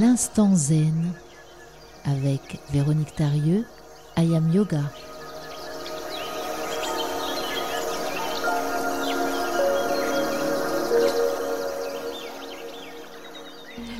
L'instant zen avec Véronique Tarieux, Ayam Yoga.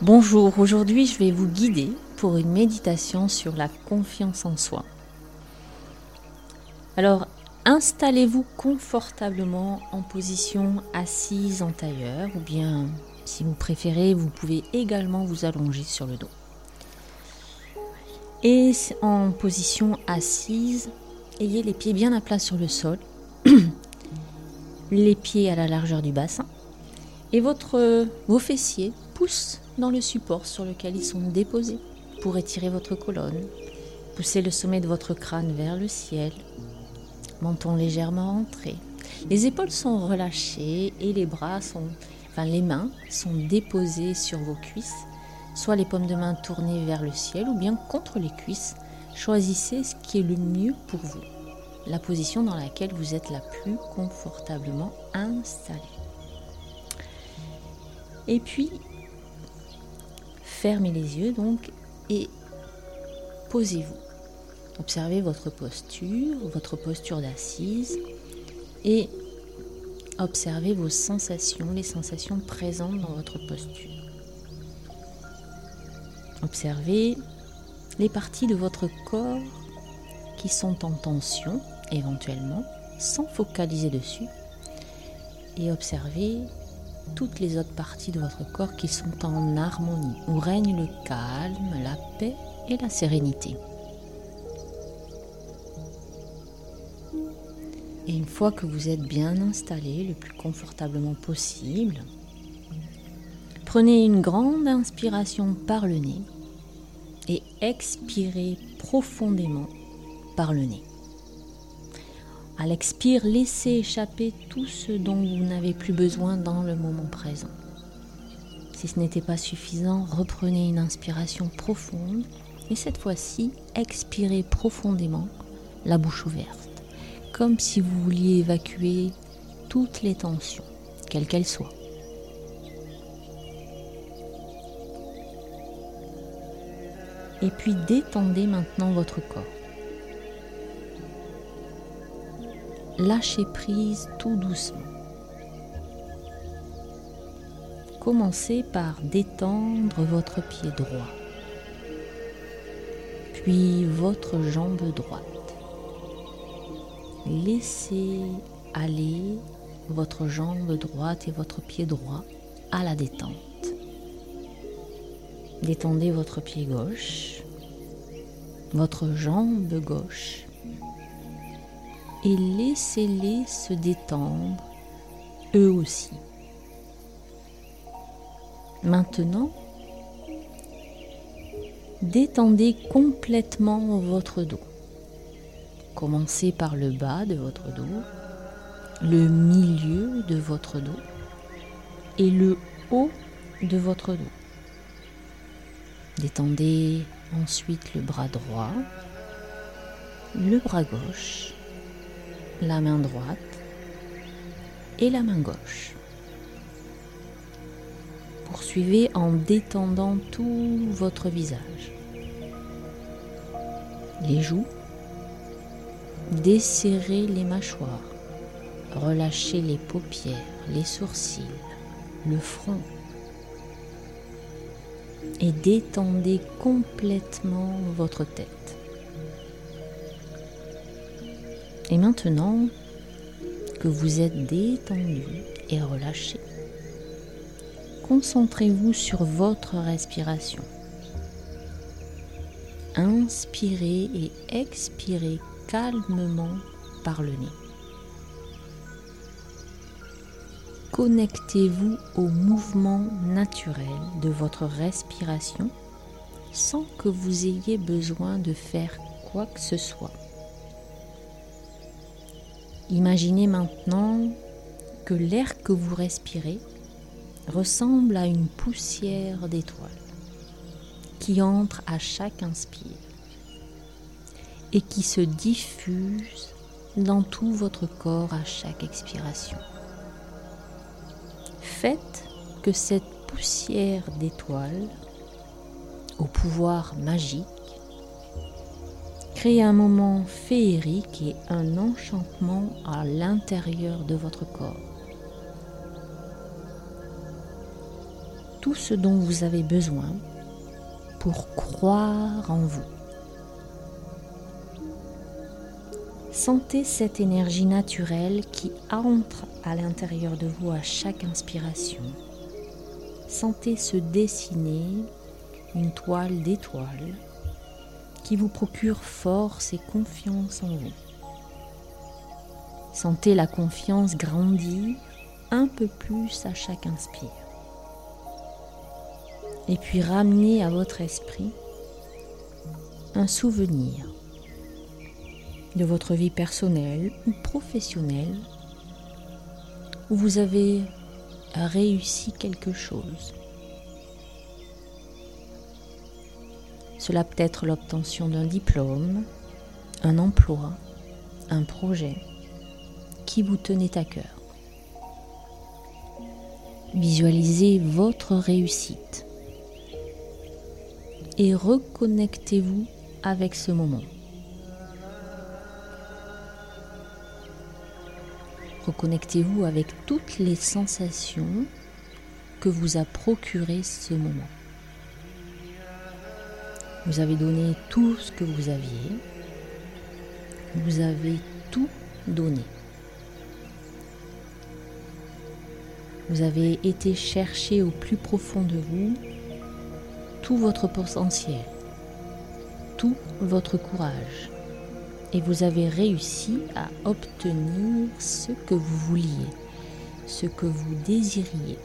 Bonjour, aujourd'hui je vais vous guider pour une méditation sur la confiance en soi. Alors, installez-vous confortablement en position assise en tailleur ou bien, si vous préférez, vous pouvez également vous allonger sur le dos. Et en position assise, ayez les pieds bien à plat sur le sol, les pieds à la largeur du bassin et vos fessiers poussent dans le support sur lequel ils sont déposés pour étirer votre colonne. Poussez le sommet de votre crâne vers le ciel. Menton légèrement rentré. Les épaules sont relâchées et les bras sont, les mains sont déposées sur vos cuisses, soit les paumes de main tournées vers le ciel ou bien contre les cuisses. Choisissez ce qui est le mieux pour vous, la position dans laquelle vous êtes la plus confortablement installé. Et puis, Fermez les yeux donc et posez-vous. Observez votre posture, votre posture d'assise et observez vos sensations, les sensations présentes dans votre posture. Observez les parties de votre corps qui sont en tension éventuellement, sans focaliser dessus, et observez toutes les autres parties de votre corps qui sont en harmonie, où règne le calme, la paix et la sérénité. Et une fois que vous êtes bien installé le plus confortablement possible, prenez une grande inspiration par le nez et expirez profondément par le nez. À l'expire, laissez échapper tout ce dont vous n'avez plus besoin dans le moment présent. Si ce n'était pas suffisant, reprenez une inspiration profonde et cette fois-ci, expirez profondément, la bouche ouverte, comme si vous vouliez évacuer toutes les tensions, quelles qu'elles soient. Et puis détendez maintenant votre corps. lâchez prise tout doucement. Commencez par détendre votre pied droit, puis votre jambe droite. Laissez aller votre jambe droite et votre pied droit à la détente. Détendez votre pied gauche, votre jambe gauche et laissez-les se détendre eux aussi. Maintenant, détendez complètement votre dos. Commencez par le bas de votre dos, le milieu de votre dos et le haut de votre dos. Détendez ensuite le bras droit, le bras gauche la main droite et la main gauche. Poursuivez en détendant tout votre visage. Les joues, desserrez les mâchoires, relâchez les paupières, les sourcils, le front et détendez complètement votre tête. Et maintenant que vous êtes détendu et relâché, concentrez-vous sur votre respiration. Inspirez et expirez calmement par le nez. Connectez-vous au mouvement naturel de votre respiration sans que vous ayez besoin de faire quoi que ce soit. Imaginez maintenant que l'air que vous respirez ressemble à une poussière d'étoiles qui entre à chaque inspire et qui se diffuse dans tout votre corps à chaque expiration. Faites que cette poussière d'étoiles au pouvoir magique, créez un moment féerique et un enchantement à l'intérieur de votre corps. Tout ce dont vous avez besoin pour croire en vous. Sentez cette énergie naturelle qui entre à l'intérieur de vous à chaque inspiration. Sentez se dessiner une toile d'étoiles qui vous procure force et confiance en vous. Sentez la confiance grandir un peu plus à chaque inspire. Et puis ramenez à votre esprit un souvenir de votre vie personnelle ou professionnelle où vous avez réussi quelque chose. Cela peut être l'obtention d'un diplôme, un emploi, un projet qui vous tenait à cœur. Visualisez votre réussite et reconnectez-vous avec ce moment. Reconnectez-vous avec toutes les sensations que vous a procuré ce moment. Vous avez donné tout ce que vous aviez. Vous avez tout donné. Vous avez été chercher au plus profond de vous tout votre potentiel, tout votre courage, et vous avez réussi à obtenir ce que vous vouliez, ce que vous désiriez.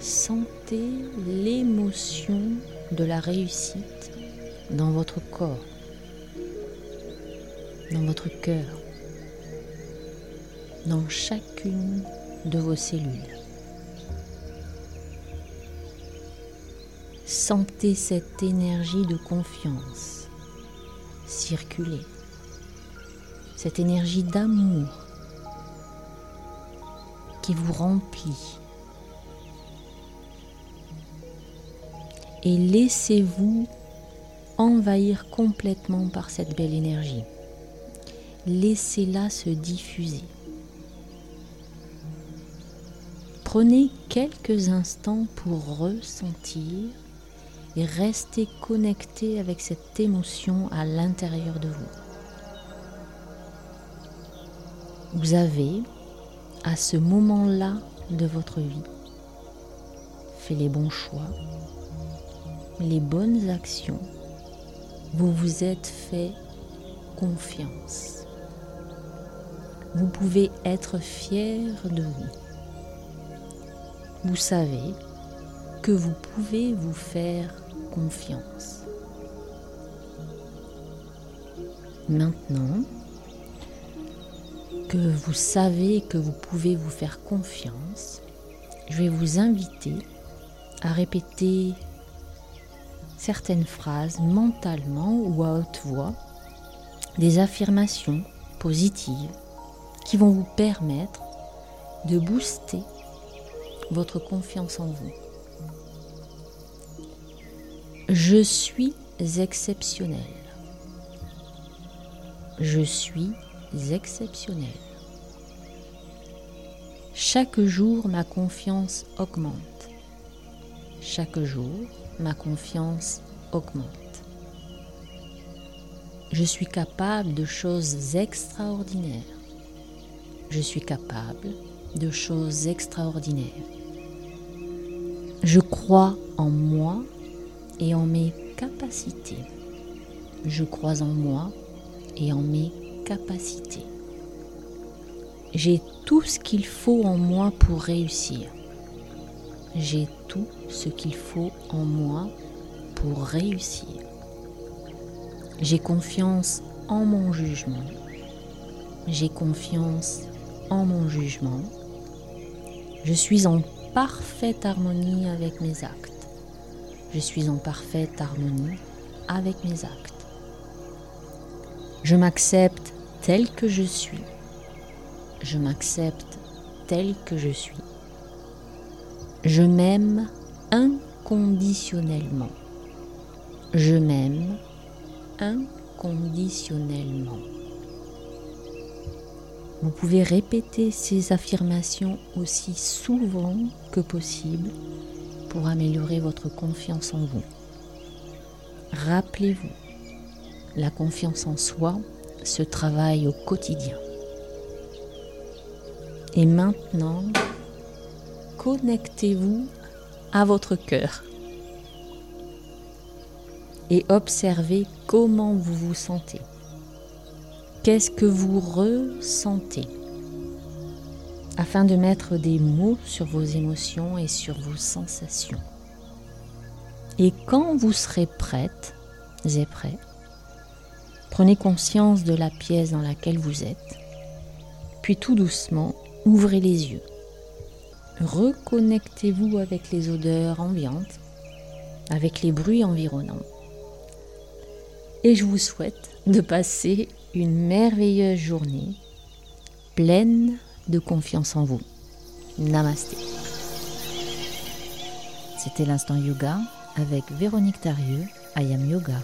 Sentez l'émotion de la réussite dans votre corps, dans votre cœur, dans chacune de vos cellules. Sentez cette énergie de confiance circuler. Cette énergie d'amour qui vous remplit. Et laissez-vous envahir complètement par cette belle énergie. Laissez-la se diffuser. Prenez quelques instants pour ressentir et restez connecté avec cette émotion à l'intérieur de vous. Vous avez, à ce moment-là de votre vie, fait les bons choix, les bonnes actions, vous vous êtes fait confiance. Vous pouvez être fier de vous. Vous savez que vous pouvez vous faire confiance. Maintenant que vous savez que vous pouvez vous faire confiance, je vais vous inviter à répéter certaines phrases mentalement ou à haute voix, des affirmations positives qui vont vous permettre de booster votre confiance en vous. Je suis exceptionnel. Je suis exceptionnel. Chaque jour, ma confiance augmente. Chaque jour, ma confiance augmente. Je suis capable de choses extraordinaires. Je suis capable de choses extraordinaires. Je crois en moi et en mes capacités. Je crois en moi et en mes capacités. J'ai tout ce qu'il faut en moi pour réussir. J'ai tout ce qu'il faut en moi pour réussir. J'ai confiance en mon jugement. J'ai confiance en mon jugement. Je suis en parfaite harmonie avec mes actes. Je suis en parfaite harmonie avec mes actes. Je m'accepte tel que je suis. Je m'accepte tel que je suis. Je m'aime inconditionnellement. Je m'aime inconditionnellement. Vous pouvez répéter ces affirmations aussi souvent que possible pour améliorer votre confiance en vous. Rappelez-vous, la confiance en soi se travaille au quotidien. Et maintenant, connectez-vous à votre cœur et observez comment vous vous sentez. Qu'est-ce que vous ressentez? Afin de mettre des mots sur vos émotions et sur vos sensations. Et quand vous serez prête et prêt, prenez conscience de la pièce dans laquelle vous êtes, puis tout doucement, ouvrez les yeux. Reconnectez-vous avec les odeurs ambiantes, avec les bruits environnants. Et je vous souhaite de passer une merveilleuse journée pleine de confiance en vous. Namasté. C'était l'instant yoga avec Véronique Tarieux, Ayam Yoga.